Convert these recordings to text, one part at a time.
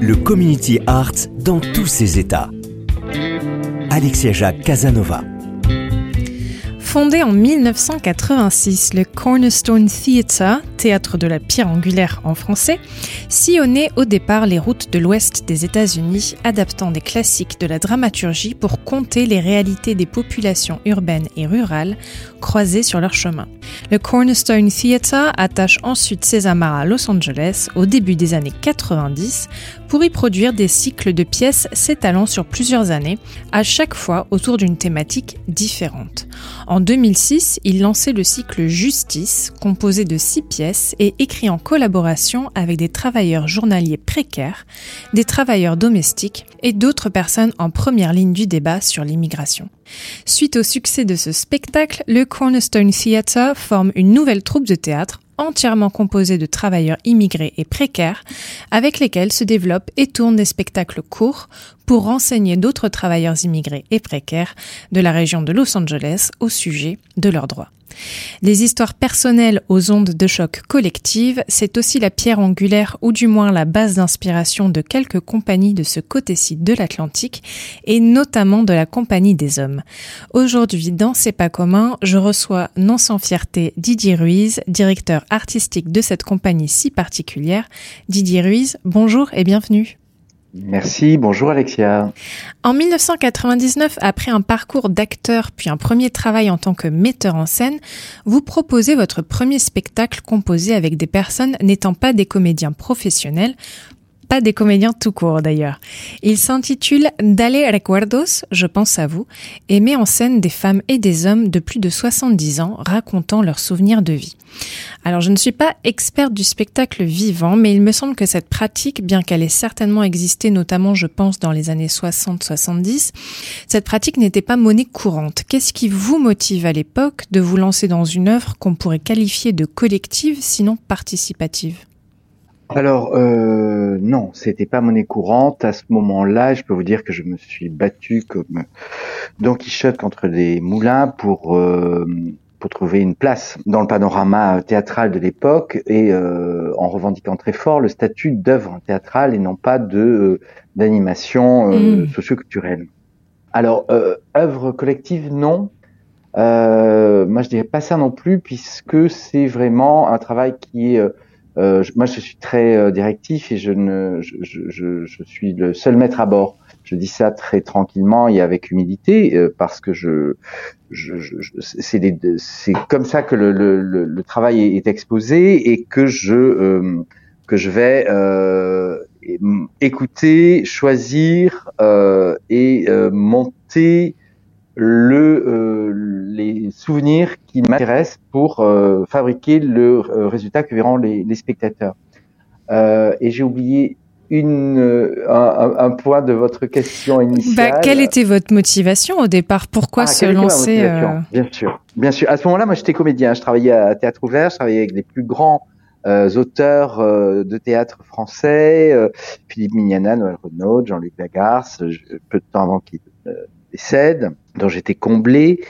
le community art dans tous ses états. Alexia Jacques Casanova. Fondé en 1986, le Cornerstone Theatre, théâtre de la pierre angulaire en français, sillonnait au départ les routes de l'ouest des États-Unis, adaptant des classiques de la dramaturgie pour compter les réalités des populations urbaines et rurales croisées sur leur chemin. Le Cornerstone Theatre attache ensuite ses amarres à Los Angeles au début des années 90 pour y produire des cycles de pièces s'étalant sur plusieurs années, à chaque fois autour d'une thématique différente. En 2006, il lançait le cycle Justice, composé de six pièces et écrit en collaboration avec des travailleurs journaliers précaires, des travailleurs domestiques et d'autres personnes en première ligne du débat sur l'immigration. Suite au succès de ce spectacle, le Cornerstone Theatre forme une nouvelle troupe de théâtre entièrement composée de travailleurs immigrés et précaires, avec lesquels se développent et tournent des spectacles courts pour renseigner d'autres travailleurs immigrés et précaires de la région de Los Angeles au sujet de leurs droits. Les histoires personnelles aux ondes de choc collectives, c'est aussi la pierre angulaire ou du moins la base d'inspiration de quelques compagnies de ce côté-ci de l'Atlantique et notamment de la Compagnie des Hommes. Aujourd'hui, dans C'est pas commun, je reçois non sans fierté Didier Ruiz, directeur artistique de cette compagnie si particulière. Didier Ruiz, bonjour et bienvenue. Merci, bonjour Alexia. En 1999, après un parcours d'acteur puis un premier travail en tant que metteur en scène, vous proposez votre premier spectacle composé avec des personnes n'étant pas des comédiens professionnels pas des comédiens tout court d'ailleurs. Il s'intitule Dale Recuerdos, je pense à vous, et met en scène des femmes et des hommes de plus de 70 ans racontant leurs souvenirs de vie. Alors je ne suis pas experte du spectacle vivant, mais il me semble que cette pratique, bien qu'elle ait certainement existé notamment je pense dans les années 60-70, cette pratique n'était pas monnaie courante. Qu'est-ce qui vous motive à l'époque de vous lancer dans une œuvre qu'on pourrait qualifier de collective sinon participative? Alors euh, non, c'était pas monnaie courante à ce moment-là. Je peux vous dire que je me suis battu comme Don Quichotte contre des moulins pour euh, pour trouver une place dans le panorama théâtral de l'époque et euh, en revendiquant très fort le statut d'œuvre théâtrale et non pas de euh, d'animation euh, mmh. socioculturelle. Alors œuvre collective non. moi je dirais pas ça non plus puisque c'est vraiment un travail qui est euh, moi, je suis très euh, directif et je ne, je, je, je, suis le seul maître à bord. Je dis ça très tranquillement et avec humilité euh, parce que je, je, c'est, comme ça que le, le, le, travail est, exposé et que je que je vais écouter, choisir et monter le, euh, les souvenirs qui m'intéressent pour euh, fabriquer le euh, résultat que verront les, les spectateurs. et j'ai oublié une, un, un, point de votre question initiale. Bah, quelle était votre motivation au départ? Pourquoi ah, se lancer Bien sûr, bien sûr. À ce moment-là, moi, j'étais comédien. Je travaillais à Théâtre Ouvert. Je travaillais avec les plus grands auteurs de théâtre français, Philippe Mignana, Noël Renaud, Jean-Luc Lagarce, peu de temps avant qu'il décède dont j'étais comblé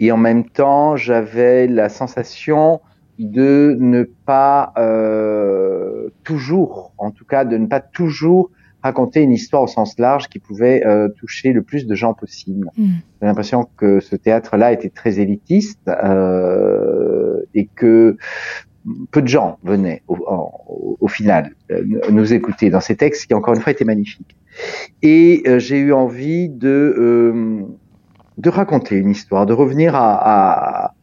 et en même temps j'avais la sensation de ne pas euh, toujours, en tout cas de ne pas toujours raconter une histoire au sens large qui pouvait euh, toucher le plus de gens possible. Hmm. J'ai l'impression que ce théâtre-là était très élitiste, euh, et que peu de gens venaient au, au, final euh, nous écouter dans ces textes qui encore une fois étaient magnifiques. Et euh, j'ai eu envie de euh, de raconter une histoire, de revenir à, à,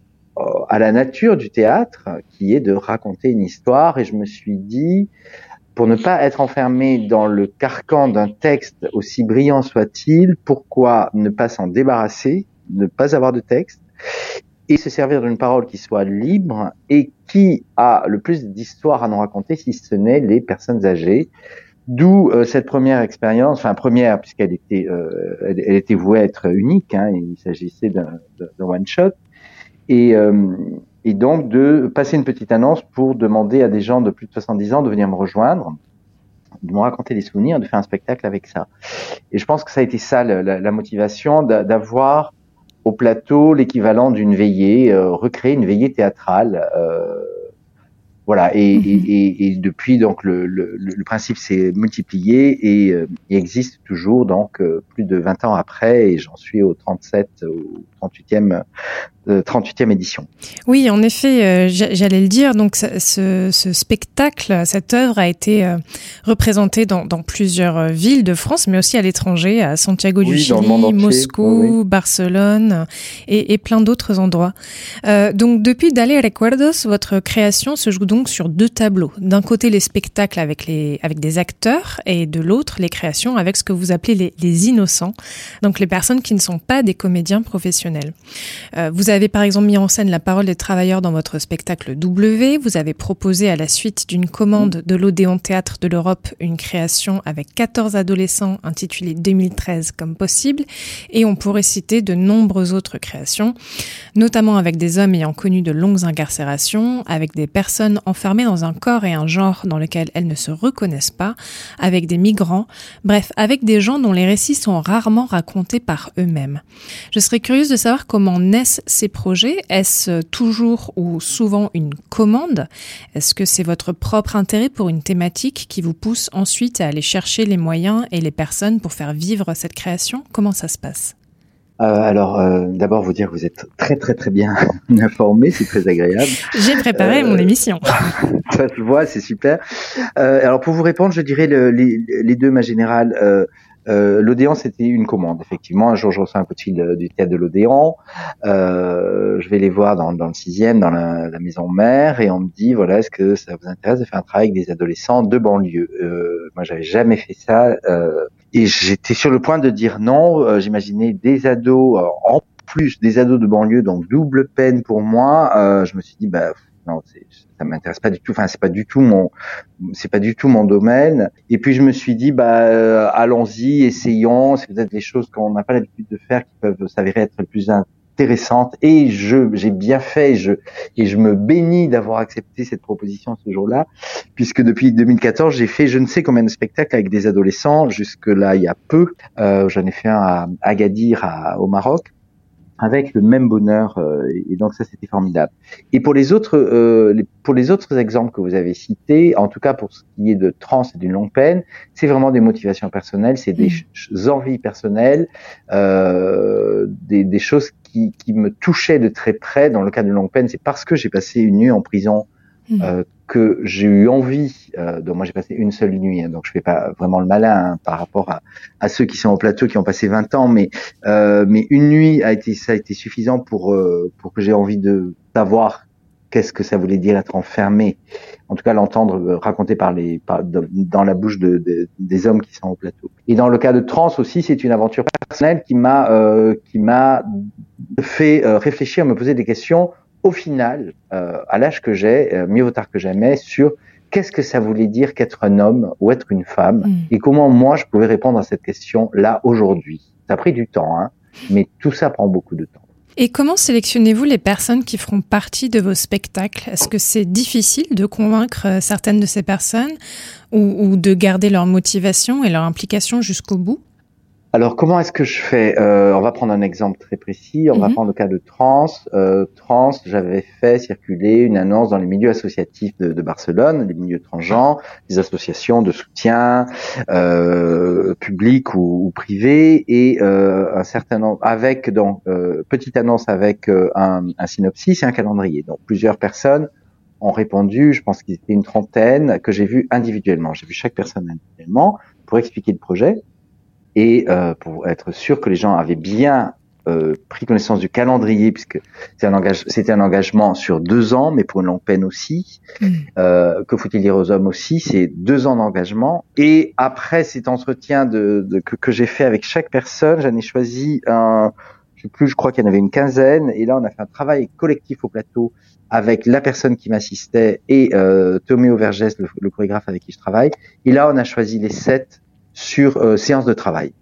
à la nature du théâtre, qui est de raconter une histoire. Et je me suis dit, pour ne pas être enfermé dans le carcan d'un texte aussi brillant soit-il, pourquoi ne pas s'en débarrasser, ne pas avoir de texte et se servir d'une parole qui soit libre et qui a le plus d'histoires à nous raconter si ce n'est les personnes âgées. D'où euh, cette première expérience, enfin première puisqu'elle était, euh, elle, était vouée à être unique. Hein, il s'agissait d'un one shot et, euh, et donc de passer une petite annonce pour demander à des gens de plus de 70 ans de venir me rejoindre, de me raconter des souvenirs, de faire un spectacle avec ça. Et je pense que ça a été ça la, la motivation d'avoir au plateau l'équivalent d'une veillée, euh, recréer une veillée théâtrale. Euh, voilà, mhm. et, et, depuis donc le, le, le principe s'est multiplié et euh, il existe toujours donc plus de 20 ans après et j'en suis au 37 ou 38e 38e édition. Oui, en effet, euh, j'allais le dire. Donc, ce, ce, spectacle, cette œuvre a été euh, représentée dans, dans, plusieurs euh, villes de France, mais aussi à l'étranger, à Santiago du Chili, Moscou, Barcelone et, et plein d'autres endroits. Euh, donc, depuis Dale Recuerdos, votre création se joue donc sur deux tableaux. D'un côté, les spectacles avec les avec des acteurs, et de l'autre, les créations avec ce que vous appelez les, innocents, donc les personnes qui ne sont pas des comédiens professionnels. Euh, vous avez par exemple mis en scène la parole des travailleurs dans votre spectacle W. Vous avez proposé à la suite d'une commande de l'Odéon Théâtre de l'Europe une création avec 14 adolescents intitulée 2013 comme possible. Et on pourrait citer de nombreuses autres créations, notamment avec des hommes ayant connu de longues incarcérations, avec des personnes enfermées dans un corps et un genre dans lequel elles ne se reconnaissent pas, avec des migrants, bref, avec des gens dont les récits sont rarement racontés par eux-mêmes. Je serais curieuse de savoir comment naissent ces projets. Est-ce toujours ou souvent une commande? Est-ce que c'est votre propre intérêt pour une thématique qui vous pousse ensuite à aller chercher les moyens et les personnes pour faire vivre cette création? Comment ça se passe? Euh, alors, euh, d'abord, vous dire que vous êtes très très très bien informé, c'est très agréable. J'ai préparé mon euh, émission. ça se voit, c'est super. alors, pour vous répondre, je dirais le, les, les, deux, ma générale. Euh, L'Odéon, c'était une commande. Effectivement, un jour, je reçois un coup de fil du théâtre de l'Odéon. Euh, je vais les voir dans, le sixième, dans la, maison mère, et on me dit, voilà, est-ce que ça vous intéresse de faire un travail avec des adolescents de banlieue? Euh, Moi, j'avais jamais fait ça, euh, et j'étais sur le point de dire non. Euh, j'imaginais des ados, euh, en plus des ados de banlieue, donc double peine pour moi. je me suis dit, bah non, ça m'intéresse pas du tout. Enfin, c'est pas du tout mon, c'est pas du tout mon domaine. Et puis je me suis dit, bah, euh, allons-y, essayons. C'est peut-être des choses qu'on n'a pas l'habitude de faire qui peuvent s'avérer être plus intéressantes. Et je, j'ai bien fait. Je, et je me bénis d'avoir accepté cette proposition ce jour-là, puisque depuis 2014, j'ai fait je ne sais combien de spectacles avec des adolescents. Jusque là, il y a peu. Euh, j'en ai fait un à Agadir, au Maroc avec le même bonheur euh, et donc ça c'était formidable. Et pour les autres euh, pour les autres exemples que vous avez cités, en tout cas pour ce qui est de trans et d'une longue peine, c'est vraiment des motivations personnelles, c'est des mmh. envies personnelles, euh, des, des, choses qui, qui me touchaient de très près. Dans le cas de longue peine, c'est parce que j'ai passé une nuit en prison. Euh, que j'ai eu envie. Euh, donc moi j'ai passé une seule nuit, hein, donc je fais pas vraiment le malin hein, par rapport à, à, ceux qui sont au plateau qui ont passé 20 ans, mais euh, mais une nuit a été ça a été suffisant pour euh, pour que j'ai envie de savoir qu'est-ce que ça voulait dire être enfermé. En tout cas l'entendre euh, raconter par les par, dans la bouche de, de, des hommes qui sont au plateau. Et dans le cas de Trans aussi, c'est une aventure personnelle qui m'a euh, qui m'a fait réfléchir, me poser des questions au final, euh, à l'âge que j'ai, euh, mieux vaut tard que jamais, sur qu'est-ce que ça voulait dire qu'être un homme ou être une femme, mm. et comment moi je pouvais répondre à cette question là aujourd'hui. Ça a pris du temps, hein, mais tout ça prend beaucoup de temps. Et comment sélectionnez-vous les personnes qui feront partie de vos spectacles? Est-ce que c'est difficile de convaincre euh, certaines de ces personnes ou, ou de garder leur motivation et leur implication jusqu'au bout? Alors, comment est-ce que je fais euh, On va prendre un exemple très précis. On va Mhm. prendre le cas de Trans. Euh, Trans, j'avais fait circuler une annonce dans les milieux associatifs de, de Barcelone, les milieux transgenres, des associations de soutien euh, publics ou, ou privés, et euh, un certain nombre avec donc euh, petite annonce avec euh, un, un synopsis et un calendrier. Donc, plusieurs personnes ont répondu. Je pense qu'ils étaient une trentaine que j'ai vu individuellement. J'ai vu chaque personne individuellement pour expliquer le projet et euh, pour être sûr que les gens avaient bien euh, pris connaissance du calendrier, puisque c'est un engage, c'était un engagement sur deux ans, mais pour une longue peine aussi. Mm. Euh, que faut-il dire aux hommes aussi C'est deux ans d'engagement. Et après cet entretien de, de- que, que j'ai fait avec chaque personne, j'en ai choisi un, je sais plus, je crois qu'il y en avait une quinzaine. Et là, on a fait un travail collectif au plateau avec la personne qui m'assistait et euh, Toméo Vergès, le, le chorégraphe avec qui je travaille. Et là, on a choisi les sept sur euh, séance de travail.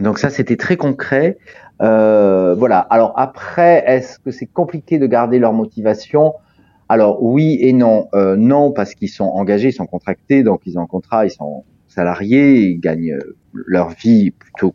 Donc ça, c'était très concret. Euh, voilà. Alors après, est-ce que c'est compliqué de garder leur motivation? Alors oui et non. Euh, non parce qu'ils sont engagés, ils sont contractés, donc ils ont un contrat, ils sont salariés, ils gagnent leur vie plutôt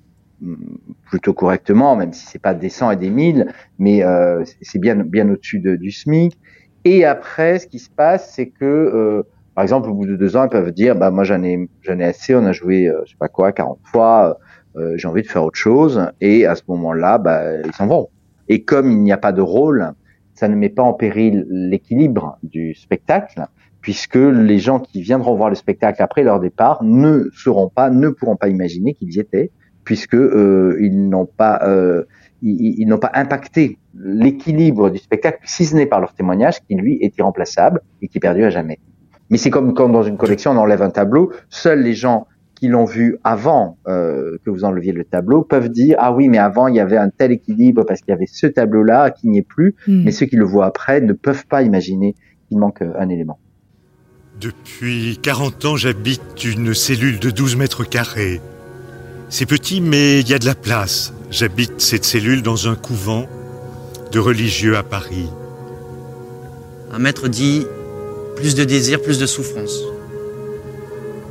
plutôt correctement, même si c'est pas des 100 et des 1000, mais euh, c'est- bien bien au-dessus de- du SMIC. Et après, ce qui se passe, c'est que euh, par exemple, au bout de deux ans, ils peuvent dire, bah moi j'en ai, j'en ai assez, on a joué, euh, je sais pas quoi, 40 fois, euh, j'ai envie de faire autre chose. Et à ce moment-là, bah ils s'en vont. Et comme il n'y a pas de rôle, ça ne met pas en péril l'équilibre du spectacle, puisque les gens qui viendront voir le spectacle après leur départ ne seront pas, ne pourront pas imaginer qu'ils y étaient, puisque euh, ils n'ont pas, euh, ils n'ont pas impacté l'équilibre du spectacle, si ce n'est par leur témoignage, qui lui est irremplaçable et qui est perdu à jamais. Mais c'est comme quand dans une collection on enlève un tableau, seuls les gens qui l'ont vu avant euh, que vous enleviez le tableau peuvent dire ah oui mais avant il y avait un tel équilibre parce qu'il y avait ce tableau là qui n'y est plus, Mm. mais ceux qui le voient après ne peuvent pas imaginer qu'il manque euh, un élément. Depuis 40 ans, j'habite une cellule de 12 mètres carrés. C'est petit, mais il y a de la place. J'habite cette cellule dans un couvent de religieux à Paris. Un maître dit plus de désir, plus de souffrance.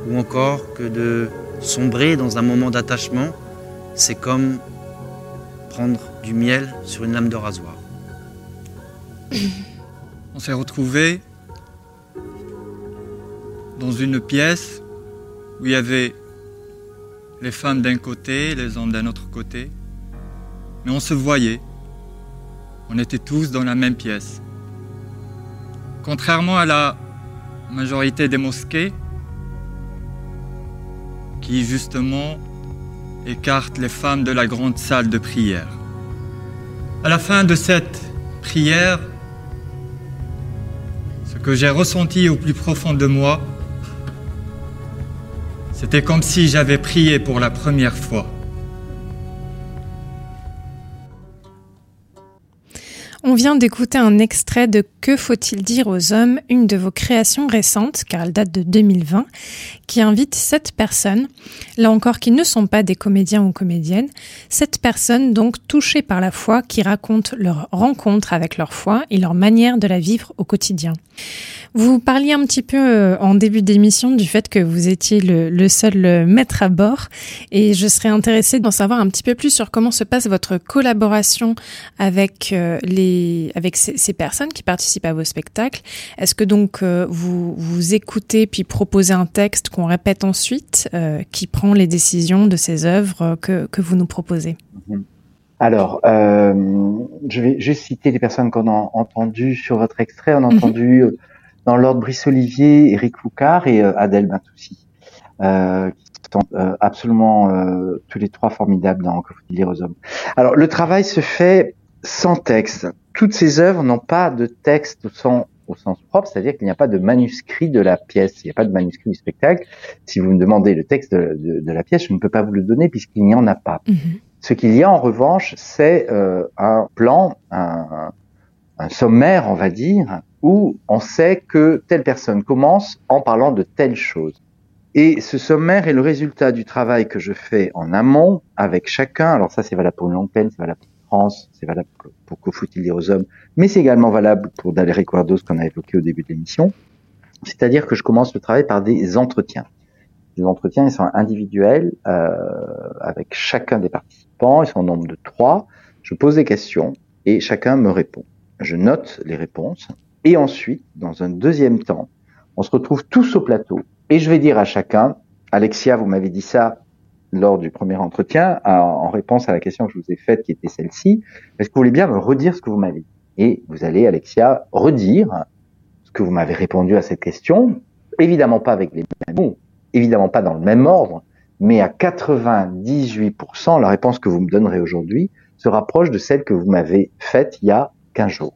Ou encore que de sombrer dans un moment d'attachement, c'est comme prendre du miel sur une lame de rasoir. On s'est retrouvés dans une pièce où il y avait les femmes d'un côté, les hommes d'un autre côté. Mais on se voyait. On était tous dans la même pièce. Contrairement à la majorité des mosquées, qui justement écartent les femmes de la grande salle de prière. À la fin de cette prière, ce que j'ai ressenti au plus profond de moi, c'était comme si j'avais prié pour la première fois. Vient d'écouter un extrait de Que faut-il dire aux hommes, une de vos créations récentes, car elle date de 2020, qui invite sept personnes, là encore qui ne sont pas des comédiens ou comédiennes, sept personnes donc touchées par la foi qui racontent leur rencontre avec leur foi et leur manière de la vivre au quotidien. Vous parliez un petit peu euh, en début d'émission du fait que vous étiez le, le seul euh, maître à bord et je serais intéressée d'en savoir un petit peu plus sur comment se passe votre collaboration avec euh, avec ces, ces personnes qui participent à vos spectacles. Est-ce que donc euh, vous vous écoutez puis proposez un texte qu'on répète ensuite euh, qui prend les décisions de ces œuvres que que vous nous proposez? Alors, euh, je vais juste citer les personnes qu'on a entendues sur votre extrait. On a entendu euh, dans l'ordre Brice Olivier, Eric Foucard et euh, Adèle Bentoussi, euh, qui sont euh, absolument euh, tous les trois formidables dans Que faut-il dire aux hommes. Alors, le travail se fait sans texte. Toutes ces œuvres n'ont pas de texte au sens, au sens propre, c'est-à-dire qu'il n'y a pas de manuscrit de la pièce, il n'y a pas de manuscrit du spectacle. Si vous me demandez le texte de, de- de la pièce, je ne peux pas vous le donner puisqu'il n'y en a pas. Mhm. Ce qu'il y a en revanche, c'est euh, un plan, un, un sommaire, on va dire, où on sait que telle personne commence en parlant de telle chose. Et ce sommaire est le résultat du travail que je fais en amont avec chacun. Alors ça, c'est valable pour une longue peine, c'est valable pour France, c'est valable pour, pour Que faut-il dire aux hommes, mais c'est également valable pour Daléry Quardos qu'on a évoqué au début de l'émission. C'est-à-dire que je commence le travail par des entretiens. Les entretiens, ils sont individuels euh, avec chacun des participants. Ils sont au nombre de trois. Je pose des questions et chacun me répond. Je note les réponses et ensuite, dans un deuxième temps, on se retrouve tous au plateau et je vais dire à chacun, Alexia, vous m'avez dit ça lors du premier entretien, en réponse à la question que je vous ai faite, qui était celle-ci. Est-ce que vous voulez bien me redire ce que vous m'avez dit? Et vous allez, Alexia, redire ce que vous m'avez répondu à cette question. Évidemment pas avec les mêmes mots, évidemment pas dans le même ordre, mais à 98%, la réponse que vous me donnerez aujourd'hui se rapproche de celle que vous m'avez faite il y a 15 jours.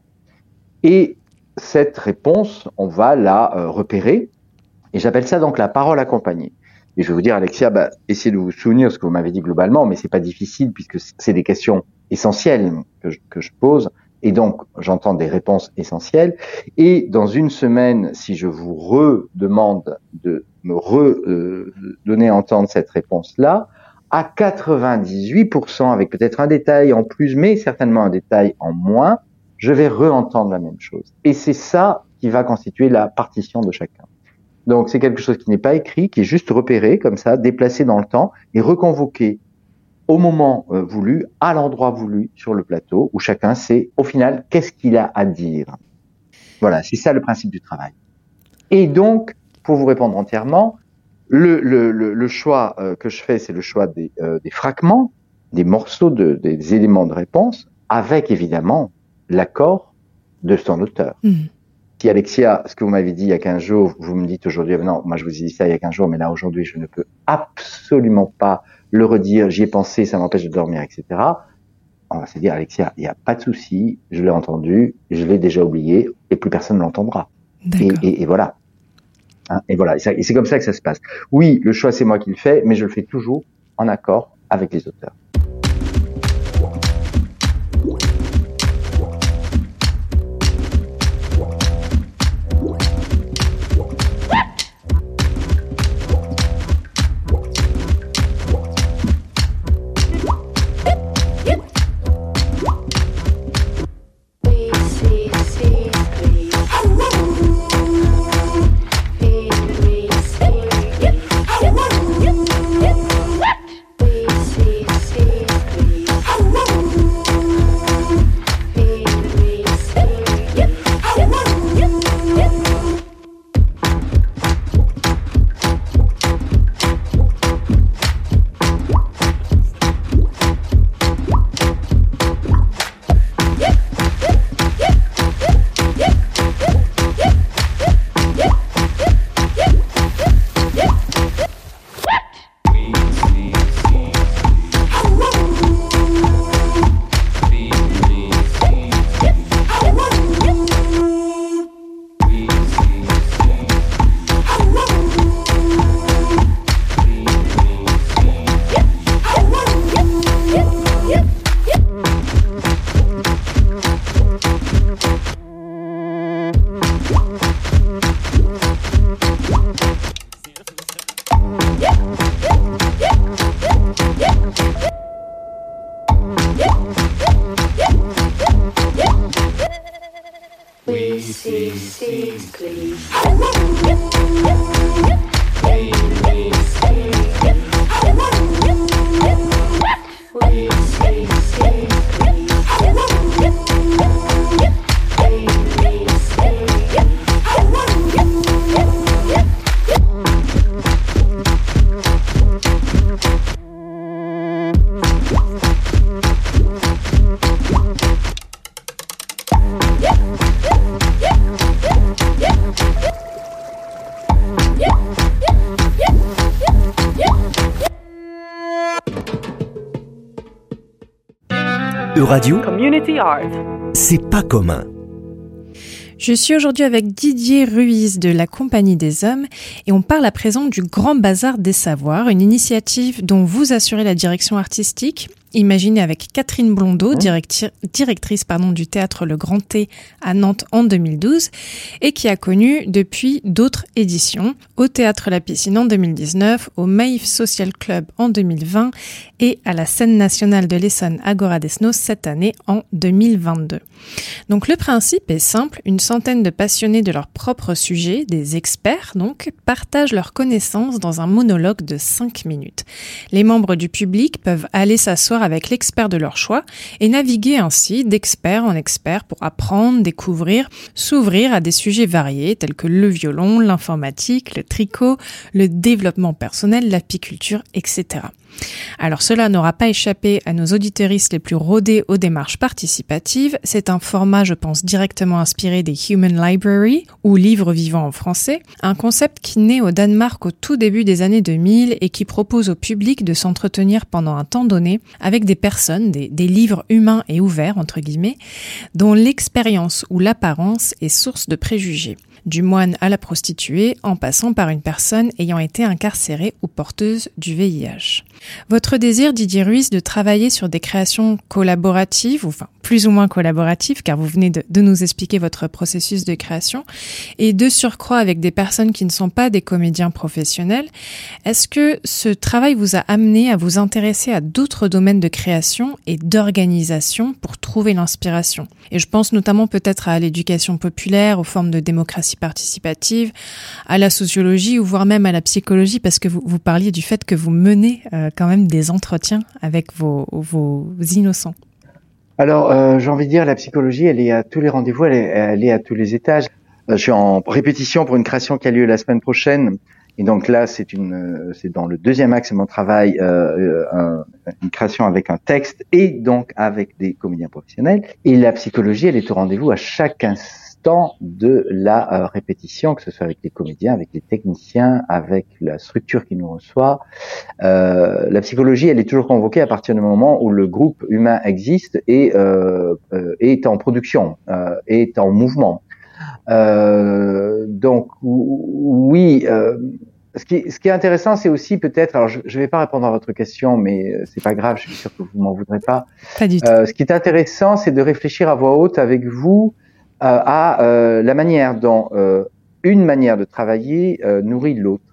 Et cette réponse, on va la euh, repérer, et j'appelle ça donc la parole accompagnée. Et je vais vous dire, Alexia, bah, essayez de vous souvenir ce que vous m'avez dit globalement, mais c'est pas difficile puisque c'est des questions essentielles que je, que je pose. Et donc, j'entends des réponses essentielles. Et dans une semaine, si je vous redemande de me redonner euh, à entendre cette réponse-là, à 98%, avec peut-être un détail en plus, mais certainement un détail en moins, je vais re-entendre la même chose. Et c'est ça qui va constituer la partition de chacun. Donc c'est quelque chose qui n'est pas écrit, qui est juste repéré comme ça, déplacé dans le temps et reconvoqué au moment euh, voulu, à l'endroit voulu sur le plateau, où chacun sait au final qu'est-ce qu'il a à dire. Voilà, c'est ça le principe du travail. Et donc, pour vous répondre entièrement, le, le, le, choix euh, que je fais, c'est le choix des, euh, des, fragments, des morceaux, de, des éléments de réponse, avec évidemment l'accord de son auteur. Mmh si Alexia, ce que vous m'avez dit il y a 15 jours, vous me dites aujourd'hui, non, moi je vous ai dit ça il y a 15 jours, mais là aujourd'hui je ne peux absolument pas le redire, j'y ai pensé, ça m'empêche de dormir, etc. On va se dire, Alexia, il n'y a pas de souci, je l'ai entendu, je l'ai déjà oublié, et plus personne ne l'entendra. Et, et, voilà. Hein, et voilà. Et c'est comme ça que ça se passe. Oui, le choix c'est moi qui le fais, mais je le fais toujours en accord avec les auteurs. Radio Community Art. C'est pas commun. Je suis aujourd'hui avec Didier Ruiz de la Compagnie des Hommes et on parle à présent du Grand Bazar des Savoirs, une initiative dont vous assurez la direction artistique imaginé avec Catherine Blondeau, directrice pardon, du théâtre Le Grand T à Nantes en 2012, et qui a connu depuis d'autres éditions, au théâtre La Piscine en 2019, au Maïf Social Club en 2020 et à la scène nationale de l'Essonne Agora Desnos cette année en 2022. Donc le principe est simple, une centaine de passionnés de leur propre sujet, des experts donc, partagent leurs connaissances dans un monologue de 5 minutes. Les membres du public peuvent aller s'asseoir avec l'expert de leur choix et naviguer ainsi d'expert en expert pour apprendre, découvrir, s'ouvrir à des sujets variés tels que le violon, l'informatique, le tricot, le développement personnel, l'apiculture, etc. Alors cela n'aura pas échappé à nos auditeuristes les plus rodés aux démarches participatives. C'est un format, je pense, directement inspiré des Human Library ou livres vivants en français, un concept qui naît au Danemark au tout début des années 2000 et qui propose au public de s'entretenir pendant un temps donné avec des personnes, des, des livres humains et ouverts, entre guillemets, dont l'expérience ou l'apparence est source de préjugés du moine à la prostituée, en passant par une personne ayant été incarcérée ou porteuse du VIH. Votre désir, Didier Ruiz, de travailler sur des créations collaboratives, enfin plus ou moins collaboratives, car vous venez de, nous expliquer votre processus de création, et de surcroît avec des personnes qui ne sont pas des comédiens professionnels, est-ce que ce travail vous a amené à vous intéresser à d'autres domaines de création et d'organisation pour trouver l'inspiration? Et je pense notamment peut-être à l'éducation populaire, aux formes de démocratie participative, à la sociologie ou voire même à la psychologie, parce que vous, parliez du fait que vous menez euh, quand même des entretiens avec vos innocents. Alors, euh, j'ai envie de dire, la psychologie, elle est à tous les rendez-vous, elle est, elle est à tous les étages. Euh, je suis en répétition pour une création qui a lieu la semaine prochaine. Et donc là, c'est une, euh, c'est dans le deuxième axe de mon travail, euh, un, une création avec un texte et donc avec des comédiens professionnels. Et la psychologie, elle est au rendez-vous à chaque instant de la euh, répétition, que ce soit avec les comédiens, avec les techniciens, avec la structure qui nous reçoit. Euh, la psychologie, elle est toujours convoquée à partir du moment où le groupe humain existe et euh, est en production, est en mouvement. Euh, donc oui, euh, ce, qui, ce qui est intéressant, c'est aussi peut-être, alors je ne vais pas répondre à votre question, mais c'est pas grave, je suis sûr que vous m'en voudrez pas. Pas du tout. Euh, ce qui est intéressant, c'est de réfléchir à voix haute avec vous euh, à euh, la manière dont une manière de travailler nourrit l'autre.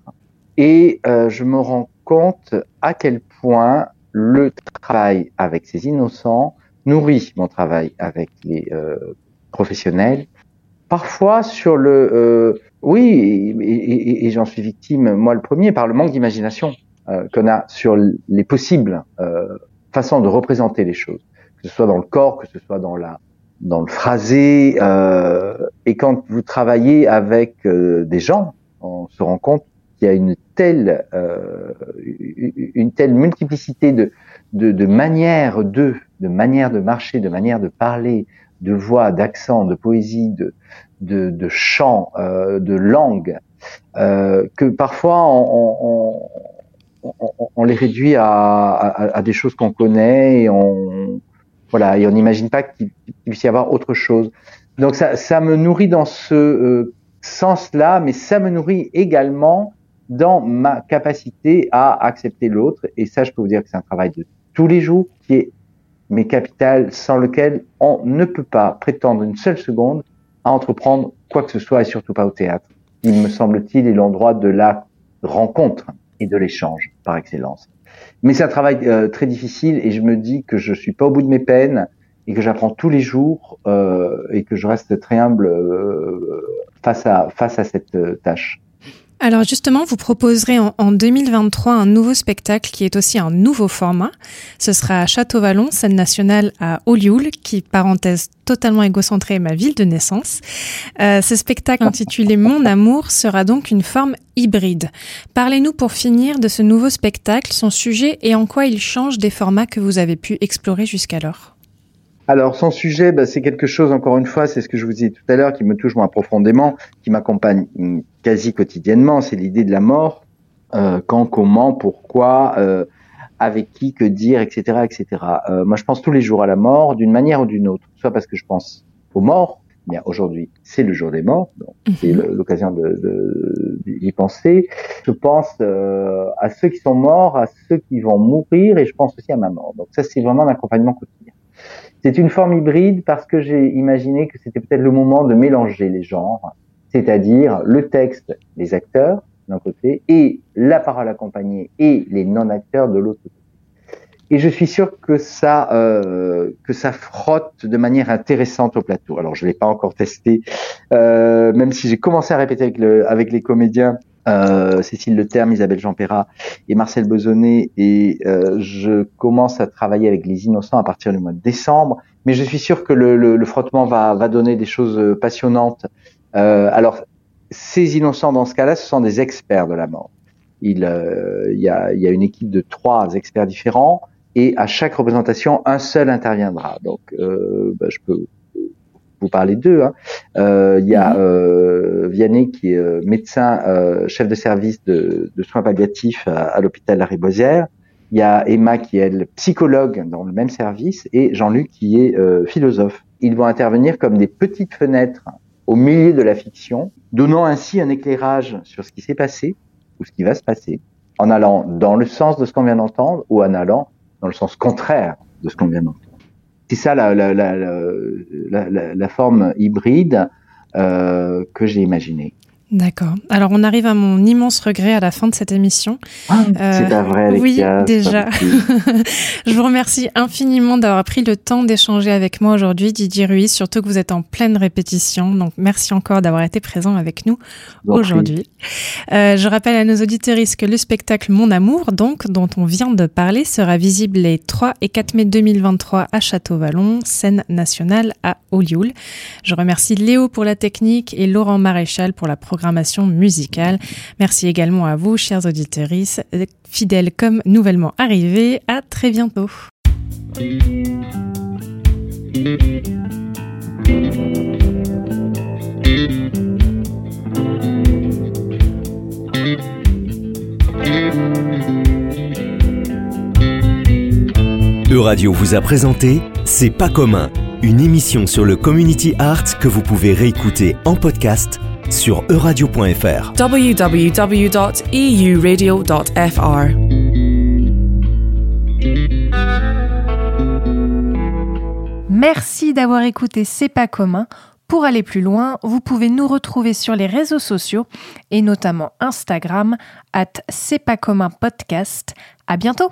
Et je me rends compte à quel point le travail avec ces innocents nourrit mon travail avec les professionnels parfois sur le euh, oui et, et, et j'en suis victime moi le premier par le manque d'imagination euh, qu'on a sur les possibles euh, façons de représenter les choses que ce soit dans le corps que ce soit dans la dans le phrasé euh, et quand vous travaillez avec euh, des gens on se rend compte qu'il y a une telle euh, une telle multiplicité de de, de manières de de manières de marcher de manières de parler de voix, d'accent, de poésie, de, de, de chant, euh, de langue, euh, que parfois on, on, on, on, les réduit à, à, à des choses qu'on connaît et on voilà et on n'imagine pas qu'il puisse y avoir autre chose. Donc ça, ça me nourrit dans ce euh, sens-là, mais ça me nourrit également dans ma capacité à accepter l'autre. Et ça, je peux vous dire que c'est un travail de tous les jours qui est mais capital sans lequel on ne peut pas prétendre une seule seconde à entreprendre quoi que ce soit et surtout pas au théâtre. Il me semble-t-il est l'endroit de la rencontre et de l'échange par excellence. Mais c'est un travail euh, très difficile et je me dis que je suis pas au bout de mes peines et que j'apprends tous les jours euh, et que je reste très humble euh, face à face à cette tâche. Alors justement, vous proposerez en, en, 2023 un nouveau spectacle qui est aussi un nouveau format. Ce sera à Château-Vallon, scène nationale à Olioul, qui, parenthèse totalement égocentrée, est ma ville de naissance. Euh, ce spectacle intitulé Mon amour sera donc une forme hybride. Parlez-nous pour finir de ce nouveau spectacle, son sujet et en quoi il change des formats que vous avez pu explorer jusqu'alors. Alors, son sujet, bah, c'est quelque chose, encore une fois, c'est ce que je vous disais tout à l'heure, qui me touche moins profondément, qui m'accompagne mm, quasi quotidiennement, c'est l'idée de la mort. Euh, quand, comment, pourquoi, euh, avec qui, que dire, etc., etc. Euh, moi, je pense tous les jours à la mort, d'une manière ou d'une autre, soit parce que je pense aux morts, bien aujourd'hui, c'est le jour des morts, donc Mhm. c'est l'occasion de, de- d'y penser. Je pense euh, à ceux qui sont morts, à ceux qui vont mourir, et je pense aussi à ma mort. Donc ça, c'est vraiment un accompagnement quotidien. C'est une forme hybride parce que j'ai imaginé que c'était peut-être le moment de mélanger les genres, c'est-à-dire le texte, les acteurs d'un côté, et la parole accompagnée et les non-acteurs de l'autre côté. Et je suis sûr que ça, euh, que ça frotte de manière intéressante au plateau. Alors je l'ai pas encore testé, euh, même si j'ai commencé à répéter avec, le, avec les comédiens euh, Cécile Le Terme, Isabelle Jean-Perrat et Marcel Besonnet, et euh, je commence à travailler avec les Innocents à partir du mois de décembre. Mais je suis sûr que le, le, le frottement va, va donner des choses euh, passionnantes. Euh, alors ces innocents dans ce cas-là, ce sont des experts de la mort. Il, euh, y, a, y a une équipe de trois experts différents et à chaque représentation, un seul interviendra. Donc, bah, je peux vous parler d'eux. Hein. Euh, il y a euh, Vianney qui est euh, médecin, euh, chef de service de, de soins palliatifs à, à l'hôpital Lariboisière. Il y a Emma qui est elle, psychologue dans le même service et Jean-Luc qui est euh, philosophe. Ils vont intervenir comme des petites fenêtres au milieu de la fiction, donnant ainsi un éclairage sur ce qui s'est passé ou ce qui va se passer, en allant dans le sens de ce qu'on vient d'entendre ou en allant dans le sens contraire de ce qu'on vient d'entendre. C'est ça la, la, la, forme hybride euh, que j'ai imaginée. D'accord. Alors on arrive à mon immense regret à la fin de cette émission. Ah, c'est pas vrai, Oui, Alexia, déjà. pas possible. Je vous remercie infiniment d'avoir pris le temps d'échanger avec moi aujourd'hui, Didier Ruiz, surtout que vous êtes en pleine répétition. Donc merci encore d'avoir été présent avec nous aujourd'hui. Euh, je rappelle à nos auditeurs que le spectacle Mon Amour, donc, dont on vient de parler, sera visible les 3 et 4 mai 2023 à Château-Vallon, scène nationale à Olioul. Je remercie Léo pour la technique et Laurent Maréchal pour la musicale. Merci également à vous, chers auditeurs, fidèles comme nouvellement arrivés. À très bientôt. Euradio vous a présenté C'est pas commun, une émission sur le community art que vous pouvez réécouter en podcast sur euradio.fr. www.euradio.fr. Merci d'avoir écouté C'est pas commun. Pour aller plus loin, vous pouvez nous retrouver sur les réseaux sociaux et notamment Instagram at C'est pas commun podcast. À bientôt!